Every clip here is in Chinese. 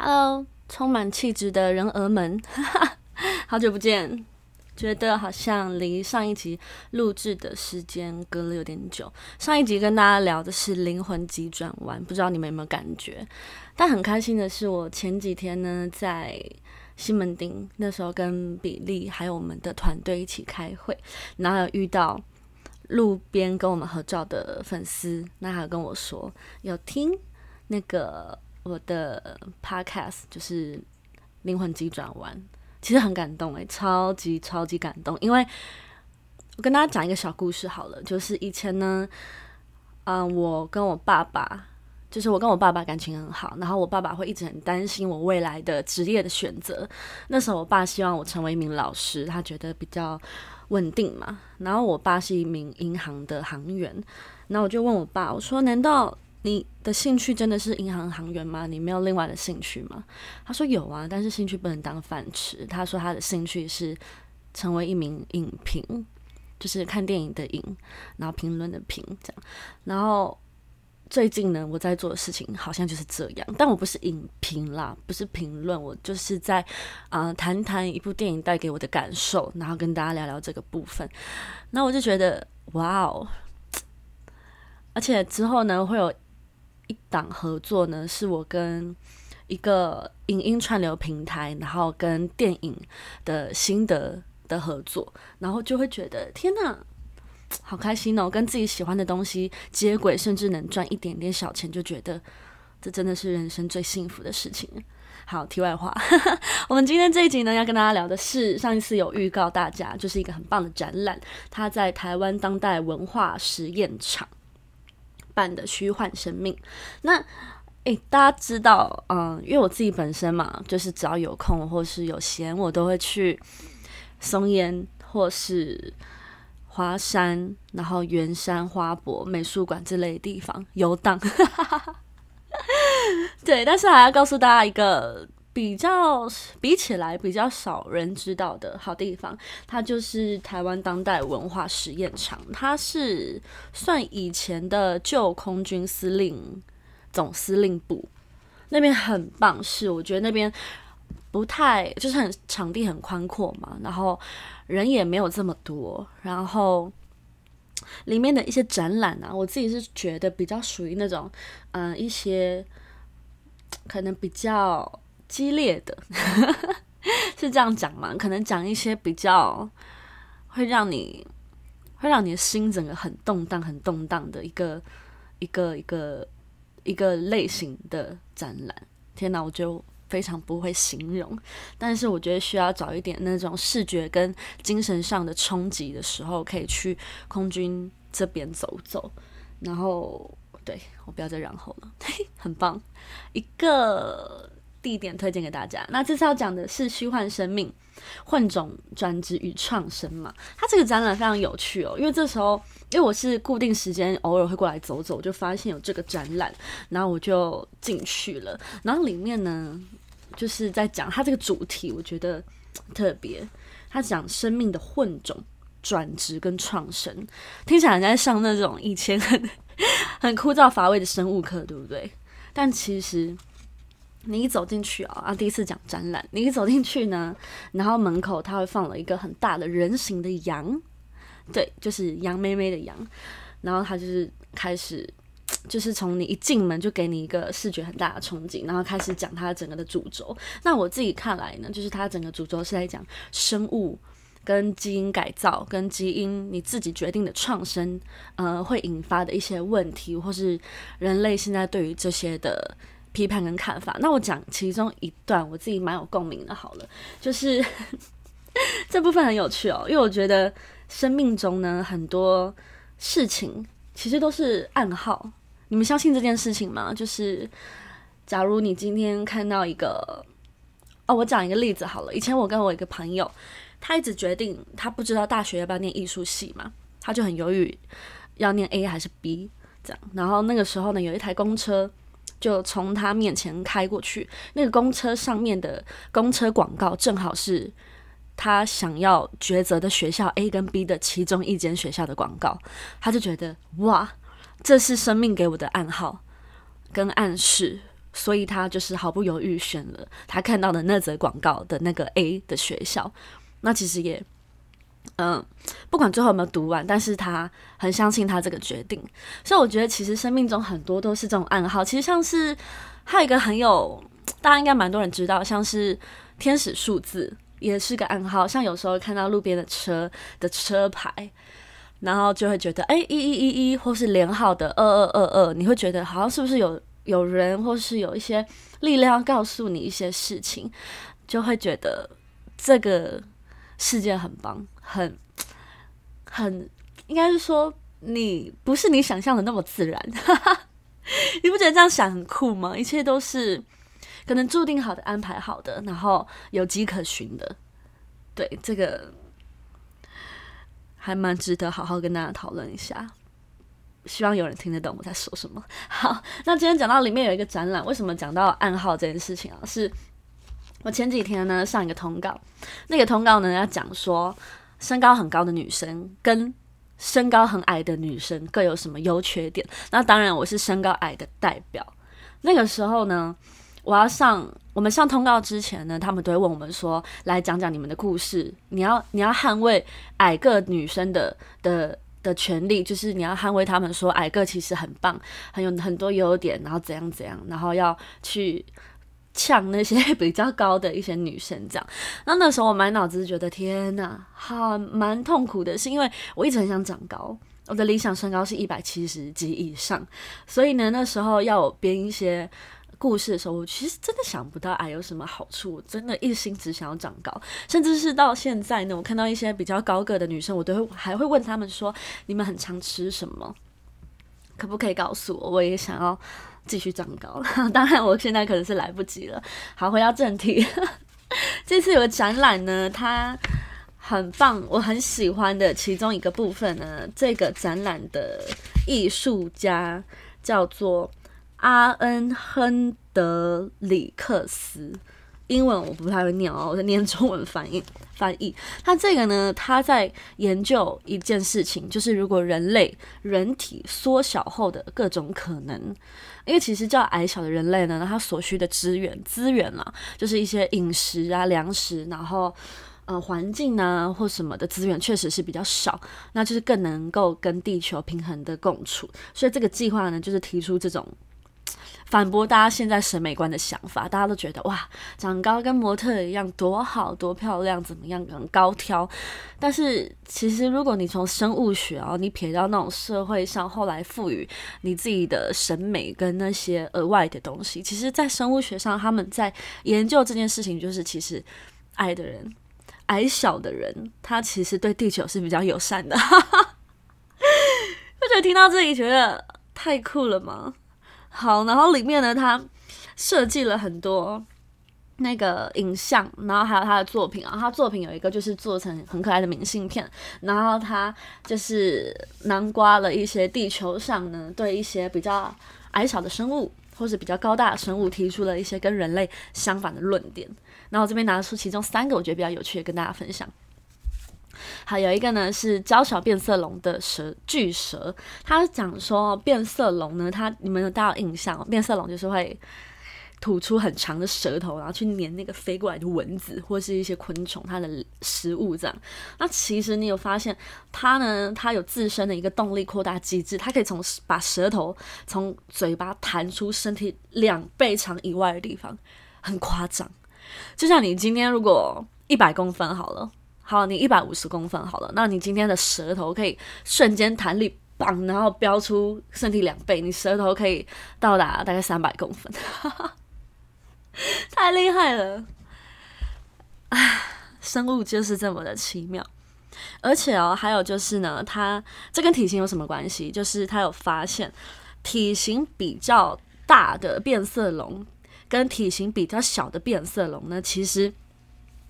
Hello，充满气质的人儿们，好久不见，觉得好像离上一集录制的时间隔了有点久。上一集跟大家聊的是灵魂急转弯，不知道你们有没有感觉？但很开心的是，我前几天呢在西门町，那时候跟比利还有我们的团队一起开会，然后有遇到路边跟我们合照的粉丝，那还跟我说有听那个。我的 podcast 就是灵魂急转弯，其实很感动诶，超级超级感动。因为我跟大家讲一个小故事好了，就是以前呢，嗯，我跟我爸爸，就是我跟我爸爸感情很好，然后我爸爸会一直很担心我未来的职业的选择。那时候我爸希望我成为一名老师，他觉得比较稳定嘛。然后我爸是一名银行的行员，然后我就问我爸，我说：“难道？”你的兴趣真的是银行行员吗？你没有另外的兴趣吗？他说有啊，但是兴趣不能当饭吃。他说他的兴趣是成为一名影评，就是看电影的影，然后评论的评这样。然后最近呢，我在做的事情好像就是这样，但我不是影评啦，不是评论，我就是在啊谈谈一部电影带给我的感受，然后跟大家聊聊这个部分。那我就觉得哇哦，而且之后呢会有。一档合作呢，是我跟一个影音串流平台，然后跟电影的心得的合作，然后就会觉得天哪，好开心哦！跟自己喜欢的东西接轨，甚至能赚一点点小钱，就觉得这真的是人生最幸福的事情。好，题外话，我们今天这一集呢，要跟大家聊的是上一次有预告大家，就是一个很棒的展览，它在台湾当代文化实验场。版的虚幻生命，那诶，大家知道，嗯，因为我自己本身嘛，就是只要有空或是有闲，我都会去松烟或是华山，然后圆山花博美术馆之类的地方游荡。对，但是还要告诉大家一个。比较比起来比较少人知道的好地方，它就是台湾当代文化实验场。它是算以前的旧空军司令总司令部，那边很棒。是我觉得那边不太就是很场地很宽阔嘛，然后人也没有这么多，然后里面的一些展览啊，我自己是觉得比较属于那种嗯一些可能比较。激烈的，是这样讲吗？可能讲一些比较会让你会让你的心整个很动荡、很动荡的一个一个一个一个类型的展览。天哪，我就非常不会形容。但是我觉得需要找一点那种视觉跟精神上的冲击的时候，可以去空军这边走走。然后，对我不要再然后了，很棒一个。地点推荐给大家。那这次要讲的是虚幻生命、混种转职与创生嘛？它这个展览非常有趣哦，因为这时候因为我是固定时间偶尔会过来走走，就发现有这个展览，然后我就进去了。然后里面呢，就是在讲它这个主题，我觉得特别。它讲生命的混种转职跟创生，听起来在上那种以前很很枯燥乏味的生物课，对不对？但其实。你一走进去啊啊！第一次讲展览，你一走进去呢，然后门口他会放了一个很大的人形的羊，对，就是羊妹妹的羊，然后他就是开始，就是从你一进门就给你一个视觉很大的憧憬，然后开始讲他整个的主轴。那我自己看来呢，就是他整个主轴是在讲生物跟基因改造跟基因你自己决定的创生，呃，会引发的一些问题，或是人类现在对于这些的。批判跟看法，那我讲其中一段，我自己蛮有共鸣的。好了，就是 这部分很有趣哦，因为我觉得生命中呢很多事情其实都是暗号。你们相信这件事情吗？就是假如你今天看到一个，哦，我讲一个例子好了。以前我跟我一个朋友，他一直决定他不知道大学要不要念艺术系嘛，他就很犹豫要念 A 还是 B 这样。然后那个时候呢，有一台公车。就从他面前开过去，那个公车上面的公车广告正好是他想要抉择的学校 A 跟 B 的其中一间学校的广告，他就觉得哇，这是生命给我的暗号跟暗示，所以他就是毫不犹豫选了他看到的那则广告的那个 A 的学校。那其实也，嗯，不管最后有没有读完，但是他很相信他这个决定。所以我觉得，其实生命中很多都是这种暗号。其实像是还有一个很有，大家应该蛮多人知道，像是天使数字也是个暗号。像有时候看到路边的车的车牌，然后就会觉得，哎，一一一一，或是连号的二二二二，你会觉得好像是不是有有人，或是有一些力量告诉你一些事情，就会觉得这个。世界很棒，很很，应该是说你不是你想象的那么自然，你不觉得这样想很酷吗？一切都是可能注定好的、安排好的，然后有迹可循的。对，这个还蛮值得好好跟大家讨论一下。希望有人听得懂我在说什么。好，那今天讲到里面有一个展览，为什么讲到暗号这件事情啊？是。我前几天呢上一个通告，那个通告呢要讲说身高很高的女生跟身高很矮的女生各有什么优缺点。那当然我是身高矮的代表。那个时候呢，我要上我们上通告之前呢，他们都会问我们说，来讲讲你们的故事。你要你要捍卫矮个女生的的的权利，就是你要捍卫他们说矮个其实很棒，很有很多优点，然后怎样怎样，然后要去。呛那些 比较高的一些女生，这样，那那时候我满脑子觉得天哪，好蛮痛苦的，是因为我一直很想长高，我的理想身高是一百七十级以上，所以呢，那时候要编一些故事的时候，我其实真的想不到矮有什么好处，我真的一心只想要长高，甚至是到现在呢，我看到一些比较高个的女生，我都会还会问他们说，你们很常吃什么？可不可以告诉我？我也想要。继续长高了，当然我现在可能是来不及了。好，回到正题，这次有个展览呢，它很棒，我很喜欢的其中一个部分呢，这个展览的艺术家叫做阿恩·亨德里克斯。英文我不太会念哦，我在念中文翻译翻译。他这个呢，他在研究一件事情，就是如果人类人体缩小后的各种可能。因为其实较矮小的人类呢，他所需的资源资源啦，就是一些饮食啊、粮食，然后呃环境啊或什么的资源，确实是比较少，那就是更能够跟地球平衡的共处。所以这个计划呢，就是提出这种。反驳大家现在审美观的想法，大家都觉得哇，长高跟模特一样多好多漂亮，怎么样很高挑。但是其实如果你从生物学哦，你撇掉那种社会上后来赋予你自己的审美跟那些额外的东西，其实，在生物学上他们在研究这件事情，就是其实矮的人、矮小的人，他其实对地球是比较友善的。哈哈就觉得听到这里，觉得太酷了吗？好，然后里面呢，他设计了很多那个影像，然后还有他的作品啊。他作品有一个就是做成很可爱的明信片，然后他就是南瓜了一些地球上呢对一些比较矮小的生物或者比较高大的生物提出了一些跟人类相反的论点。然后这边拿出其中三个我觉得比较有趣的跟大家分享。还有一个呢是娇小变色龙的蛇巨蛇，他讲说变色龙呢，它你们有大有印象？变色龙就是会吐出很长的舌头，然后去粘那个飞过来的蚊子或是一些昆虫，它的食物这样。那其实你有发现它呢？它有自身的一个动力扩大机制，它可以从把舌头从嘴巴弹出身体两倍长以外的地方，很夸张。就像你今天如果一百公分好了。好，你一百五十公分好了，那你今天的舌头可以瞬间弹力棒，然后飙出身体两倍，你舌头可以到达大概三百公分，太厉害了！唉，生物就是这么的奇妙，而且哦，还有就是呢，它这跟体型有什么关系？就是他有发现，体型比较大的变色龙跟体型比较小的变色龙呢，其实。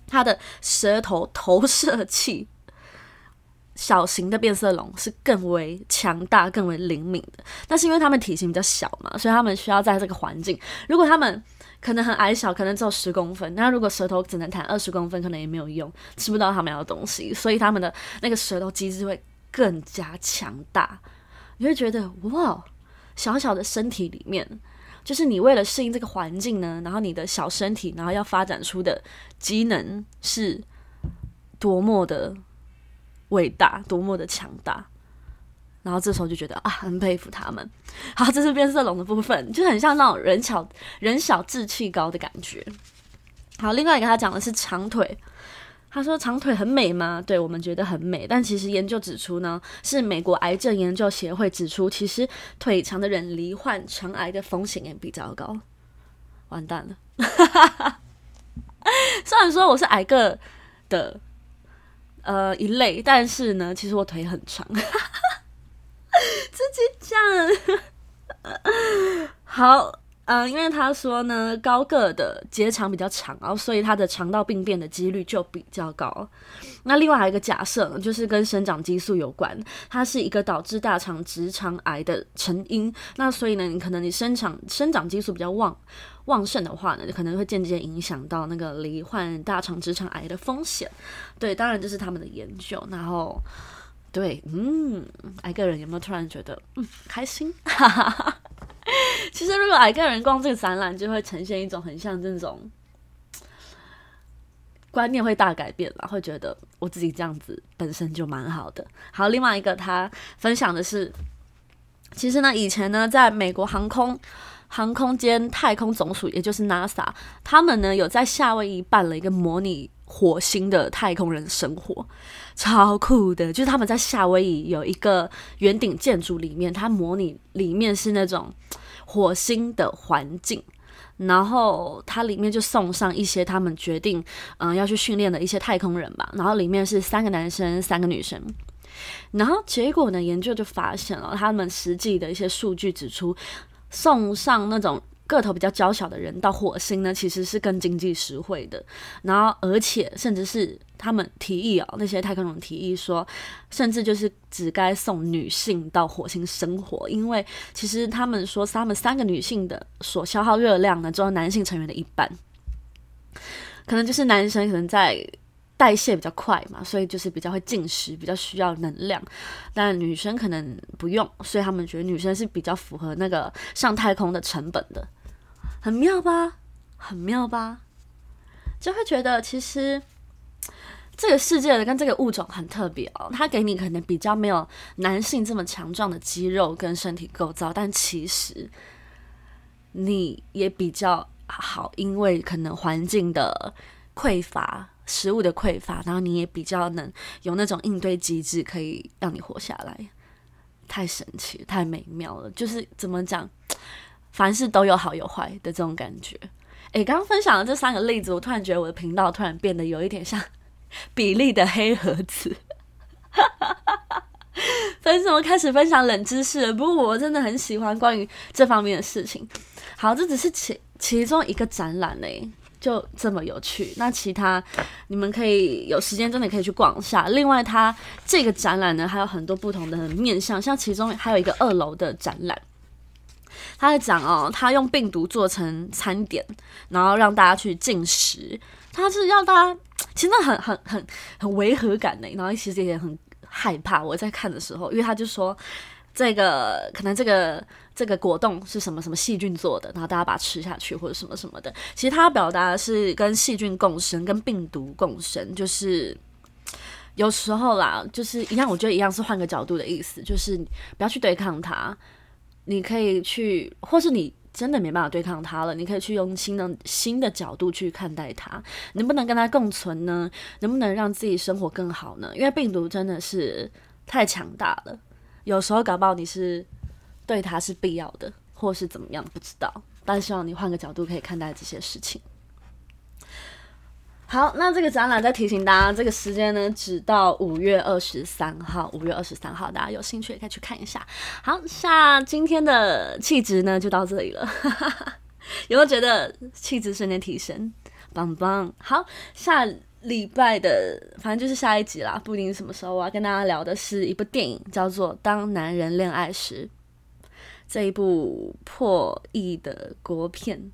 它的舌头投射器，小型的变色龙是更为强大、更为灵敏的。但是因为它们体型比较小嘛，所以它们需要在这个环境。如果它们可能很矮小，可能只有十公分，那如果舌头只能弹二十公分，可能也没有用，吃不到它们要的东西。所以它们的那个舌头机制会更加强大。你会觉得哇，小小的身体里面，就是你为了适应这个环境呢，然后你的小身体，然后要发展出的机能是多么的伟大，多么的强大。然后这时候就觉得啊，很佩服他们。好，这是变色龙的部分，就很像那种人小人小志气高的感觉。好，另外一个他讲的是长腿。他说长腿很美吗？对我们觉得很美，但其实研究指出呢，是美国癌症研究协会指出，其实腿长的人罹患肠癌的风险也比较高。完蛋了，虽然说我是矮个的呃一类，但是呢，其实我腿很长。自己讲，好。嗯，因为他说呢，高个的结肠比较长，然后所以他的肠道病变的几率就比较高。那另外还有一个假设，就是跟生长激素有关，它是一个导致大肠直肠癌的成因。那所以呢，你可能你生长生长激素比较旺旺盛的话呢，可能会间接影响到那个罹患大肠直肠癌的风险。对，当然这是他们的研究。然后，对，嗯，矮个人有没有突然觉得嗯开心？哈哈哈。其实，如果矮个人逛这个展览，就会呈现一种很像这种观念会大改变了，会觉得我自己这样子本身就蛮好的。好，另外一个他分享的是，其实呢，以前呢，在美国航空航空间太空总署，也就是 NASA，他们呢有在夏威夷办了一个模拟火星的太空人生活，超酷的。就是他们在夏威夷有一个圆顶建筑里面，它模拟里面是那种。火星的环境，然后它里面就送上一些他们决定嗯要去训练的一些太空人吧，然后里面是三个男生三个女生，然后结果呢研究就发现了他们实际的一些数据指出送上那种。个头比较娇小的人到火星呢，其实是更经济实惠的。然后，而且甚至是他们提议哦，那些太空人提议说，甚至就是只该送女性到火星生活，因为其实他们说，他们三个女性的所消耗热量呢，只有男性成员的一半。可能就是男生可能在。代谢比较快嘛，所以就是比较会进食，比较需要能量。但女生可能不用，所以他们觉得女生是比较符合那个上太空的成本的，很妙吧？很妙吧？就会觉得其实这个世界的跟这个物种很特别哦，它给你可能比较没有男性这么强壮的肌肉跟身体构造，但其实你也比较好，因为可能环境的匮乏。食物的匮乏，然后你也比较能有那种应对机制，可以让你活下来，太神奇，太美妙了。就是怎么讲，凡事都有好有坏的这种感觉。诶，刚刚分享的这三个例子，我突然觉得我的频道突然变得有一点像 比利的黑盒子。分什么开始分享冷知识？不过我真的很喜欢关于这方面的事情。好，这只是其其中一个展览嘞。就这么有趣，那其他你们可以有时间真的可以去逛一下。另外，它这个展览呢还有很多不同的面向，像其中还有一个二楼的展览，他在讲哦，他用病毒做成餐点，然后让大家去进食。他是要大家，其实很很很很违和感的，然后其实也很害怕。我在看的时候，因为他就说这个可能这个。这个果冻是什么什么细菌做的？然后大家把它吃下去，或者什么什么的。其实他表达的是跟细菌共生，跟病毒共生。就是有时候啦，就是一样，我觉得一样是换个角度的意思，就是不要去对抗它。你可以去，或是你真的没办法对抗它了，你可以去用新的新的角度去看待它。能不能跟它共存呢？能不能让自己生活更好呢？因为病毒真的是太强大了，有时候搞不好你是。对他是必要的，或是怎么样，不知道。但希望你换个角度可以看待这些事情。好，那这个展览再提醒大家，这个时间呢，只到五月二十三号。五月二十三号，大家有兴趣也可以去看一下。好，下今天的气质呢，就到这里了。有没有觉得气质瞬间提升？棒棒。好，下礼拜的，反正就是下一集啦，不一定什么时候。我要跟大家聊的是一部电影，叫做《当男人恋爱时》。这一部破亿的国片，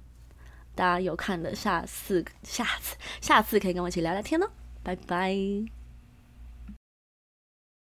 大家有看的，下次下次下次可以跟我一起聊聊天哦，拜拜。